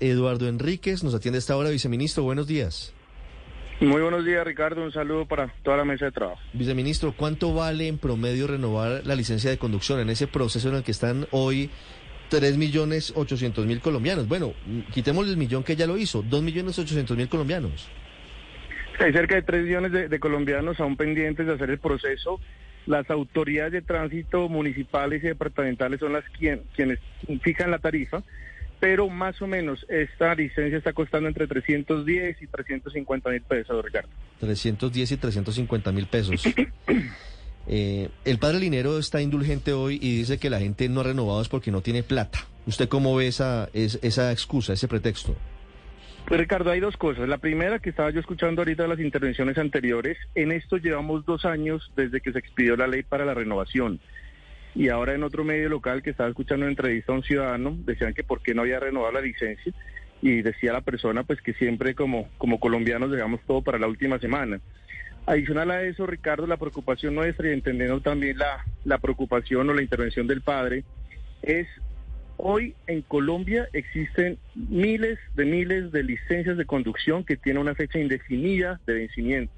Eduardo Enríquez. Nos atiende esta hora, viceministro. Buenos días. Muy buenos días, Ricardo. Un saludo para toda la mesa de trabajo. Viceministro, ¿cuánto vale en promedio renovar la licencia de conducción en ese proceso en el que están hoy 3 millones 800 mil colombianos? Bueno, quitemos el millón que ya lo hizo, 2 millones 800 mil colombianos. Hay cerca de 3 millones de, de colombianos aún pendientes de hacer el proceso. Las autoridades de tránsito municipales y departamentales son las quien, quienes fijan la tarifa, pero más o menos esta licencia está costando entre 310 y 350 mil pesos, Ricardo. 310 y 350 mil pesos. Eh, el padre Linero está indulgente hoy y dice que la gente no ha renovado es porque no tiene plata. ¿Usted cómo ve esa, es- esa excusa, ese pretexto? Pues Ricardo, hay dos cosas. La primera que estaba yo escuchando ahorita de las intervenciones anteriores, en esto llevamos dos años desde que se expidió la ley para la renovación. Y ahora en otro medio local que estaba escuchando una entrevista a un ciudadano, decían que por qué no había renovado la licencia y decía la persona pues que siempre como, como colombianos dejamos todo para la última semana. Adicional a eso, Ricardo, la preocupación nuestra y entendiendo también la, la preocupación o la intervención del padre es Hoy en Colombia existen miles de miles de licencias de conducción que tienen una fecha indefinida de vencimiento.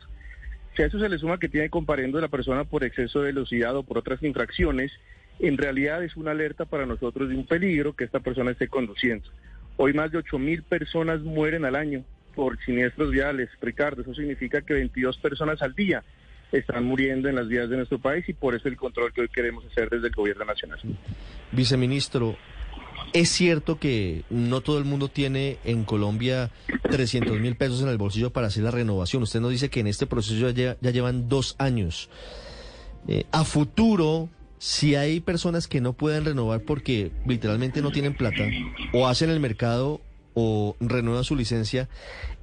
Si a eso se le suma que tiene comparendo la persona por exceso de velocidad o por otras infracciones, en realidad es una alerta para nosotros de un peligro que esta persona esté conduciendo. Hoy más de 8 mil personas mueren al año por siniestros viales. Ricardo, eso significa que 22 personas al día están muriendo en las vías de nuestro país y por eso el control que hoy queremos hacer desde el gobierno nacional. Viceministro, ¿es cierto que no todo el mundo tiene en Colombia 300 mil pesos en el bolsillo para hacer la renovación? Usted nos dice que en este proceso ya, ya llevan dos años. Eh, a futuro, si hay personas que no pueden renovar porque literalmente no tienen plata, o hacen el mercado o renuevan su licencia,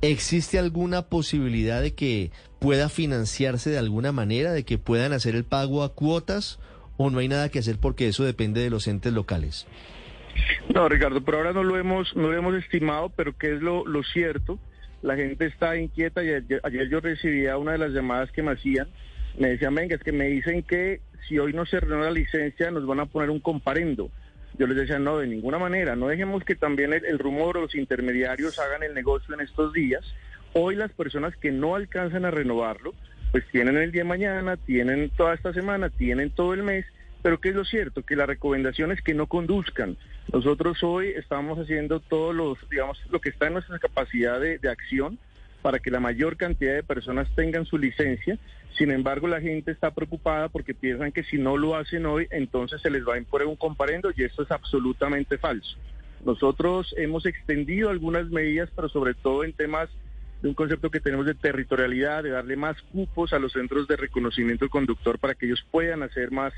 ¿existe alguna posibilidad de que pueda financiarse de alguna manera, de que puedan hacer el pago a cuotas? ¿O no hay nada que hacer porque eso depende de los entes locales? No, Ricardo, por ahora no lo hemos, no lo hemos estimado, pero que es lo, cierto. La gente está inquieta y ayer, yo recibía una de las llamadas que me hacían. Me decían, venga, es que me dicen que si hoy no se renueva la licencia nos van a poner un comparendo. Yo les decía, no, de ninguna manera. No dejemos que también el, el rumor o los intermediarios hagan el negocio en estos días. Hoy las personas que no alcanzan a renovarlo, pues tienen el día de mañana, tienen toda esta semana, tienen todo el mes, pero que es lo cierto, que la recomendación es que no conduzcan. Nosotros hoy estamos haciendo todos los, digamos, lo que está en nuestra capacidad de, acción para que la mayor cantidad de personas tengan su licencia. Sin embargo, la gente está preocupada porque piensan que si no lo hacen hoy, entonces se les va a imponer un comparendo y esto es absolutamente falso. Nosotros hemos extendido algunas medidas, pero sobre todo en temas de un concepto que tenemos de territorialidad, de darle más cupos a los centros de reconocimiento del conductor para que ellos puedan hacer más,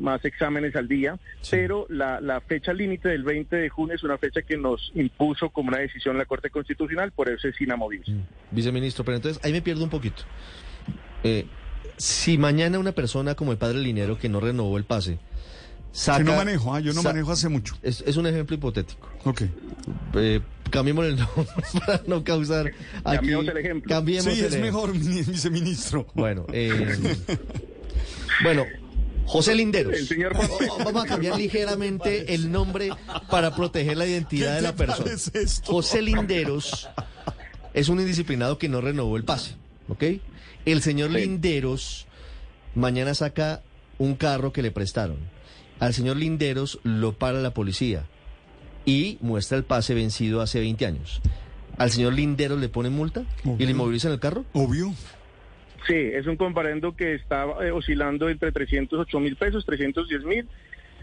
más exámenes al día, pero la, la fecha límite del 20 de junio es una fecha que nos impuso como una decisión la Corte Constitucional, por eso es inamovible. Viceministro, pero entonces ahí me pierdo un poquito. Eh, si mañana una persona como el padre Linero que no renovó el pase, saca... Que no manejo, ah, yo no manejo hace mucho. Es, es un ejemplo hipotético. Ok. Eh, cambiemos el nombre para no causar aquí... Cambiemos el ejemplo. Cambiemos Sí, el es ejemplo. mejor, mi- viceministro. Bueno, eh, bueno, José Linderos. El señor Juan- Oh, Vamos a cambiar ligeramente el nombre para proteger la identidad ¿Qué de la persona. José Linderos es un indisciplinado que no renovó el pase, ¿ok? El señor Sí. Linderos mañana saca un carro que le prestaron. Al señor Linderos lo para la policía y muestra el pase vencido hace 20 años. ¿Al señor Linderos le ponen multa y le inmovilizan el carro? Obvio. Sí, es un comparendo que está eh, oscilando entre 308 mil pesos, 310 mil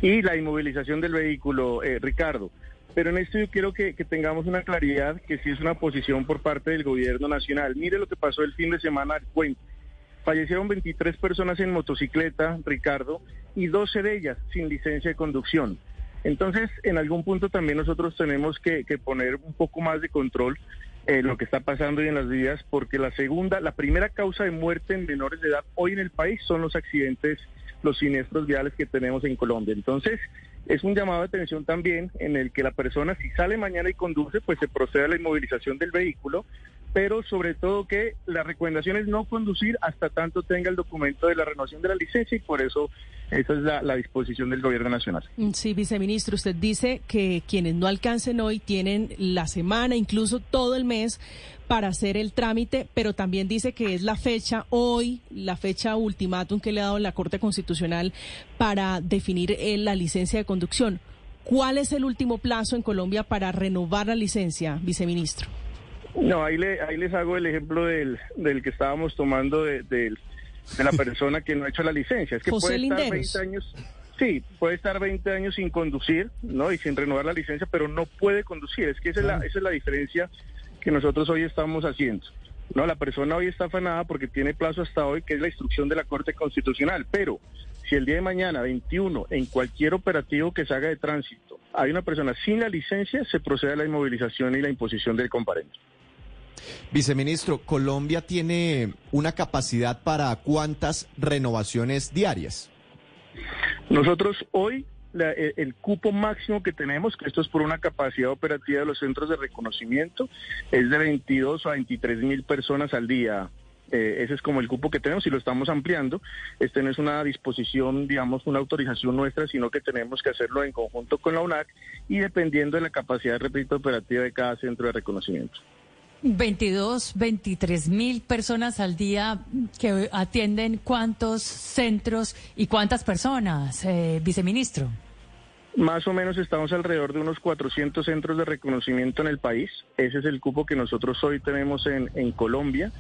y la inmovilización del vehículo, eh, Ricardo. Pero en esto yo quiero que, tengamos una claridad que sí es una posición por parte del gobierno nacional. Mire lo que pasó el fin de semana al cuento. Fallecieron 23 personas en motocicleta, Ricardo, y 12 de ellas sin licencia de conducción. Entonces, en algún punto también nosotros tenemos que poner un poco más de control en lo que está pasando hoy en las vías, porque la segunda, la primera causa de muerte en menores de edad hoy en el país son los accidentes, los siniestros viales que tenemos en Colombia. Entonces, es un llamado de atención también en el que la persona, si sale mañana y conduce, pues se procede a la inmovilización del vehículo, pero sobre todo que la recomendación es no conducir hasta tanto tenga el documento de la renovación de la licencia y por eso esa es la, la disposición del gobierno nacional. Mm, Sí, viceministro, usted dice que quienes no alcancen hoy tienen la semana, incluso todo el mes para hacer el trámite, pero también dice que es la fecha hoy, la fecha ultimátum que le ha dado la Corte Constitucional para definir eh, la licencia de conducción. ¿Cuál es el último plazo en Colombia para renovar la licencia, viceministro? No, ahí, le, ahí les hago el ejemplo del, del que estábamos tomando de, del- de la persona que no ha hecho la licencia. Es que José puede estar Linderos. 20 años, sí, puede estar 20 años sin conducir, ¿no? Y sin renovar la licencia, pero no puede conducir. Es que esa es la, esa es la diferencia que nosotros hoy estamos haciendo. No, la persona hoy está afanada porque tiene plazo hasta hoy, que es la instrucción de la Corte Constitucional. Pero si el día de mañana, 21, en cualquier operativo que se haga de tránsito, hay una persona sin la licencia, se procede a la inmovilización y la imposición del comparendo. Viceministro, ¿Colombia tiene una capacidad para cuántas renovaciones diarias? Nosotros hoy el, el cupo máximo que tenemos, que esto es por una capacidad operativa de los centros de reconocimiento, es de 22 a 23 mil personas al día. Eh, ese es como el cupo que tenemos y lo estamos ampliando. Este no es una disposición, digamos, una autorización nuestra, sino que tenemos que hacerlo en conjunto con la UNAC y dependiendo de la capacidad, repito, operativa de cada centro de reconocimiento. 22, 23 mil personas al día que atienden cuántos centros y cuántas personas, eh, viceministro. Más o menos estamos alrededor de unos 400 centros de reconocimiento en el país. Ese es el cupo que nosotros hoy tenemos en, en Colombia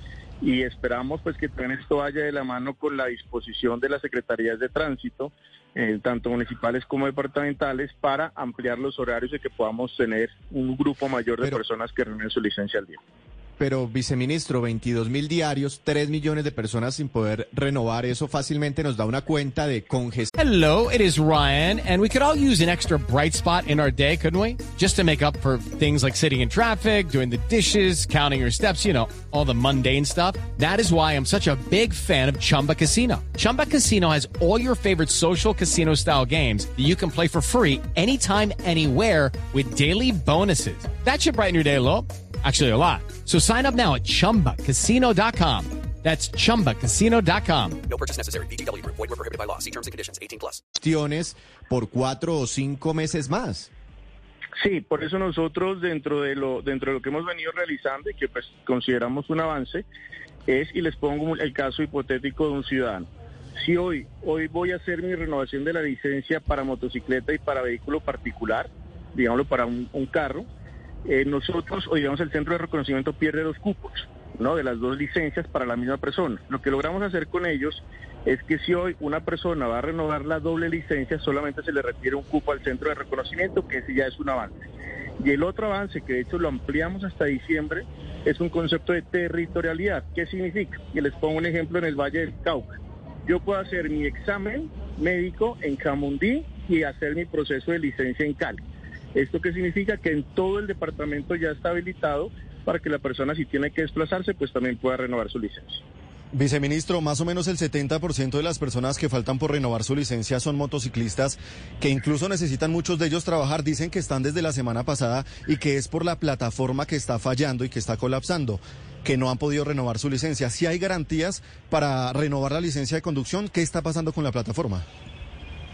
y esperamos pues que también esto vaya de la mano con la disposición de las secretarías de tránsito, eh, tanto municipales como departamentales, para ampliar los horarios y que podamos tener un grupo mayor de Pero- personas que reúnen su licencia al día. Pero, viceministro, 22 mil diarios, 3 millones de personas sin poder renovar, eso fácilmente nos da una cuenta de congestión. Hello, it is Ryan, and we could all use an extra bright spot in our day, couldn't we? Just to make up for things like sitting in traffic, doing the dishes, counting your steps, you know, all the mundane stuff. That is why I'm such a big fan of Chumba Casino. Chumba Casino has all your favorite social casino style games that you can play for free anytime, anywhere with daily bonuses. That should brighten your day a little. Actually, a lot. So sign up now at chumbacasino.com. That's chumbacasino.com. No purchase necessary. VGW Group. Void were prohibited by law. See terms and conditions. 18 plus. por cuatro o cinco meses más. Sí, por eso nosotros dentro de lo dentro de lo que hemos venido realizando y que pues consideramos un avance es y les pongo el caso hipotético de un ciudadano. Si hoy hoy voy a hacer mi renovación de la licencia para motocicleta y para vehículo particular, digámoslo para un, un carro, eh, nosotros o digamos el centro de reconocimiento pierde dos cupos, ¿no? De las dos licencias para la misma persona. Lo que logramos hacer con ellos es que si hoy una persona va a renovar la doble licencia, solamente se le refiere un cupo al centro de reconocimiento, que ese ya es un avance. Y el otro avance, que de hecho lo ampliamos hasta diciembre, es un concepto de territorialidad. ¿Qué significa? Y les pongo un ejemplo en el Valle del Cauca. Yo puedo hacer mi examen médico en Camundí y hacer mi proceso de licencia en Cali. ¿Esto qué significa? Que en todo el departamento ya está habilitado para que la persona si tiene que desplazarse, pues también pueda renovar su licencia. Viceministro, más o menos el 70% de las personas que faltan por renovar su licencia son motociclistas que incluso necesitan muchos de ellos trabajar. Dicen que están desde la semana pasada y que es por la plataforma que está fallando y que está colapsando, que no han podido renovar su licencia. Si hay garantías para renovar la licencia de conducción, ¿qué está pasando con la plataforma?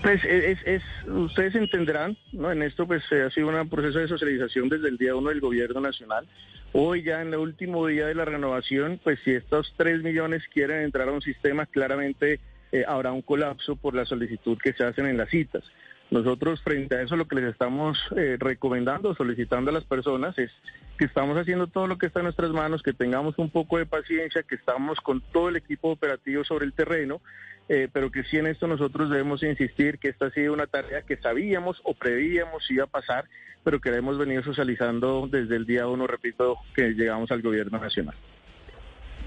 Pues es, es, ustedes entenderán, ¿no? En esto pues ha sido un proceso de socialización desde el día uno del gobierno nacional. Hoy ya en el último día de la renovación, pues si estos tres millones quieren entrar a un sistema, claramente eh, habrá un colapso por la solicitud que se hacen en las citas. Nosotros frente a eso lo que les estamos eh, recomendando, solicitando a las personas es que estamos haciendo todo lo que está en nuestras manos, que tengamos un poco de paciencia, que estamos con todo el equipo operativo sobre el terreno, eh, pero que sí en esto nosotros debemos insistir que esta ha sido una tarea que sabíamos o prevíamos iba a pasar, pero que la hemos venido socializando desde el día uno, repito, que llegamos al gobierno nacional.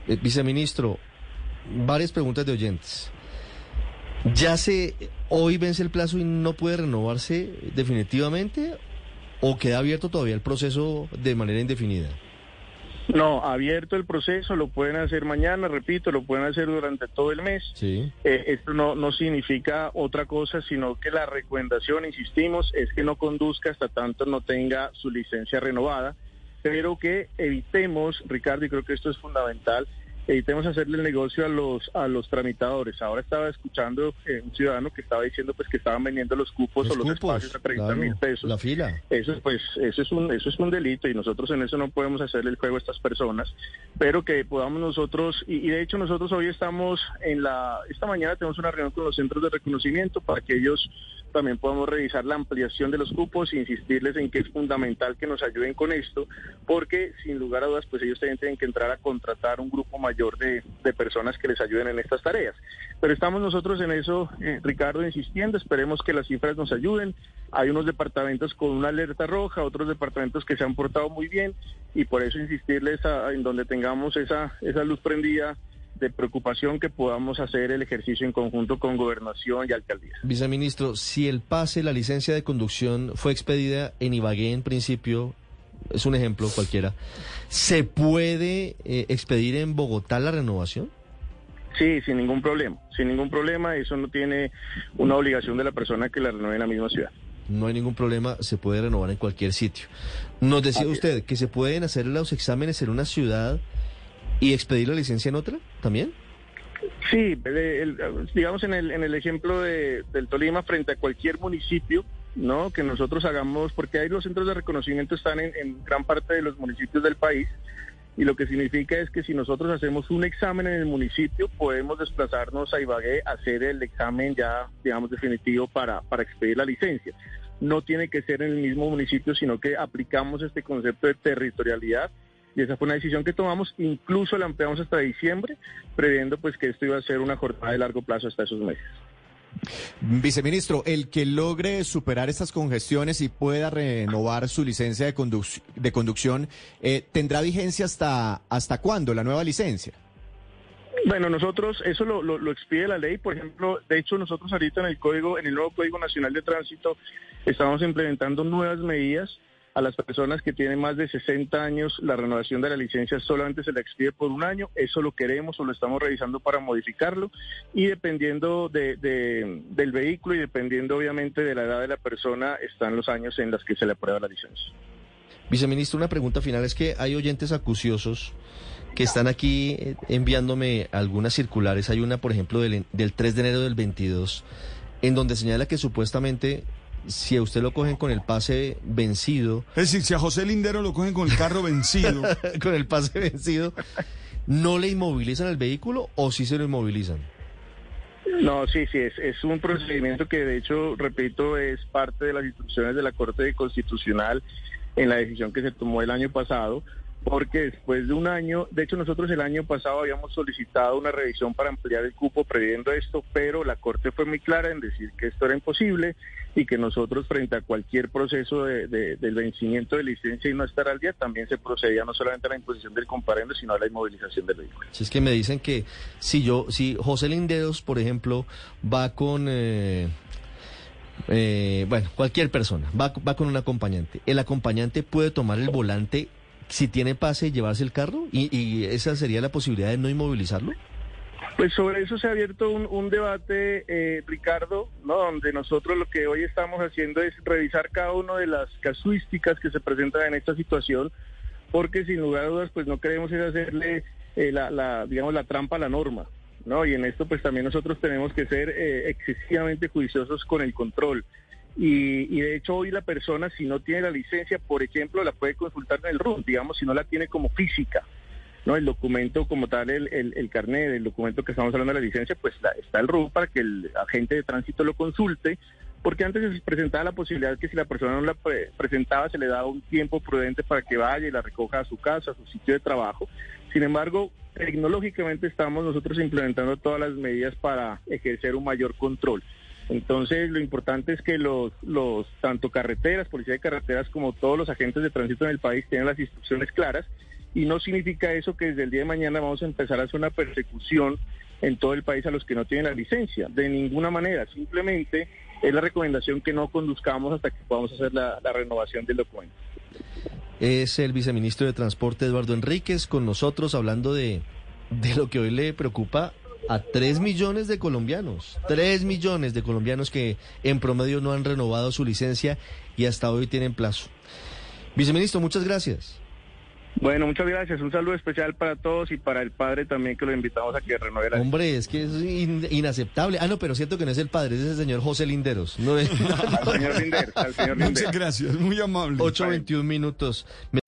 Eh, viceministro, varias preguntas de oyentes. ¿Ya se ¿Hoy vence el plazo y no puede renovarse definitivamente o queda abierto todavía el proceso de manera indefinida? No, abierto el proceso, lo pueden hacer mañana, repito, lo pueden hacer durante todo el mes. Sí. Eh, esto no, no significa otra cosa, sino que la recomendación, insistimos, es que no conduzca hasta tanto no tenga su licencia renovada, pero que evitemos, Ricardo, y creo que esto es fundamental, evitemos hacerle el negocio a los a los tramitadores. Ahora estaba escuchando eh, un ciudadano que estaba diciendo pues que estaban vendiendo los cupos Los o los cupos, espacios a 30 claro, mil pesos. la fila. Eso pues eso es un eso es un delito y nosotros en eso no podemos hacerle el juego a estas personas, pero que podamos nosotros y, y de hecho nosotros hoy estamos en la esta mañana tenemos una reunión con los centros de reconocimiento para que ellos también podamos revisar la ampliación de los cupos e insistirles en que es fundamental que nos ayuden con esto, porque sin lugar a dudas, pues ellos también tienen que entrar a contratar un grupo mayor de, de personas que les ayuden en estas tareas. Pero estamos nosotros en eso, eh, Ricardo, insistiendo, esperemos que las cifras nos ayuden. Hay unos departamentos con una alerta roja, otros departamentos que se han portado muy bien y por eso insistirles en donde tengamos esa, esa luz prendida de preocupación que podamos hacer el ejercicio en conjunto con gobernación y alcaldía. Viceministro, si el pase, la licencia de conducción fue expedida en Ibagué en principio, es un ejemplo cualquiera, ¿se puede eh, expedir en Bogotá la renovación? Sí, sin ningún problema, sin ningún problema, eso no tiene una obligación de la persona que la renueve en la misma ciudad. No hay ningún problema, se puede renovar en cualquier sitio. Nos decía usted que se pueden hacer los exámenes en una ciudad y expedir la licencia en otra también. Sí, el- digamos en el, en el ejemplo de, del Tolima frente a cualquier municipio, ¿no? Que nosotros hagamos, porque ahí los centros de reconocimiento están en, en gran parte de los municipios del país, y lo que significa es que si nosotros hacemos un examen en el municipio, podemos desplazarnos a Ibagué a hacer el examen ya, digamos, definitivo para, para expedir la licencia. No tiene que ser en el mismo municipio, sino que aplicamos este concepto de territorialidad y esa fue una decisión que tomamos, incluso la ampliamos hasta diciembre, previendo pues que esto iba a ser una jornada de largo plazo hasta esos meses. Viceministro, el que logre superar estas congestiones y pueda renovar su licencia de, conduc- de conducción, eh, ¿tendrá vigencia hasta, hasta cuándo la nueva licencia? Bueno, nosotros, eso lo, lo, lo expide la ley, por ejemplo, de hecho nosotros ahorita en el código, en el nuevo Código Nacional de Tránsito, estamos implementando nuevas medidas a las personas que tienen más de 60 años, la renovación de la licencia solamente se la expide por un año, eso lo queremos o lo estamos revisando para modificarlo y dependiendo de, de- del vehículo y dependiendo obviamente de la edad de la persona, están los años en los que se le aprueba la licencia. Viceministro, una pregunta final es que hay oyentes acuciosos que están aquí eh, enviándome algunas circulares. Hay una, por ejemplo, del, del 3 de enero del 22, en donde señala que supuestamente si a usted lo cogen con el pase vencido, Es decir, si a José Lindero lo cogen con el carro vencido, con el pase vencido, ¿no le inmovilizan el vehículo o sí se lo inmovilizan? No, sí, sí, es, es un procedimiento que de hecho, repito, es parte de las instrucciones de la Corte Constitucional en la decisión que se tomó el año pasado, porque después de un año, de hecho nosotros el año pasado habíamos solicitado una revisión para ampliar el cupo previendo esto, pero la Corte fue muy clara en decir que esto era imposible y que nosotros frente a cualquier proceso de, de- del vencimiento de licencia y no estar al día, también se procedía no solamente a la imposición del comparendo, sino a la inmovilización del vehículo. Si es que me dicen que si yo, si José Linderos, por ejemplo, va con, eh, eh, bueno, cualquier persona, va, va con un acompañante, el acompañante puede tomar el volante si tiene pase llevarse el carro y, y esa sería la posibilidad de no inmovilizarlo. Pues sobre eso se ha abierto un, un debate, eh, Ricardo, ¿no? donde nosotros lo que hoy estamos haciendo es revisar cada una de las casuísticas que se presentan en esta situación, porque sin lugar a dudas, pues no queremos ir hacerle eh, la, la, digamos, la trampa a la norma, ¿no? Y en esto, pues también nosotros tenemos que ser eh, excesivamente juiciosos con el control. Y, y de hecho hoy la persona, si no tiene la licencia, por ejemplo, la puede consultar en el RUN, digamos, si no la tiene como física. ¿no? El documento como tal, el, el, carnet, el documento que estamos hablando de la licencia, pues la- está el RUB para que el agente de tránsito lo consulte, porque antes se presentaba la posibilidad que si la persona no la pre- presentaba se le daba un tiempo prudente para que vaya y la recoja a su casa, a su sitio de trabajo. Sin embargo, tecnológicamente estamos nosotros implementando todas las medidas para ejercer un mayor control. Entonces, lo importante es que los, los tanto carreteras, policía de carreteras, como todos los agentes de tránsito en el país tengan las instrucciones claras y no significa eso que desde el día de mañana vamos a empezar a hacer una persecución en todo el país a los que no tienen la licencia. De ninguna manera, simplemente es la recomendación que no conduzcamos hasta que podamos hacer la, la renovación del documento. Es el viceministro de Transporte Eduardo Enríquez con nosotros hablando de, de lo que hoy le preocupa a 3 millones de colombianos. 3 millones de colombianos que en promedio no han renovado su licencia y hasta hoy tienen plazo. Viceministro, muchas gracias. Bueno, muchas gracias. Un saludo especial para todos y para el padre también que lo invitamos a que renueve la Hombre, es que es in- inaceptable. Ah, no, pero cierto que no es el padre, es el señor José Linderos. No es, al señor Linder, al señor Muchas Linder. gracias, muy amable. 8.21 minutos.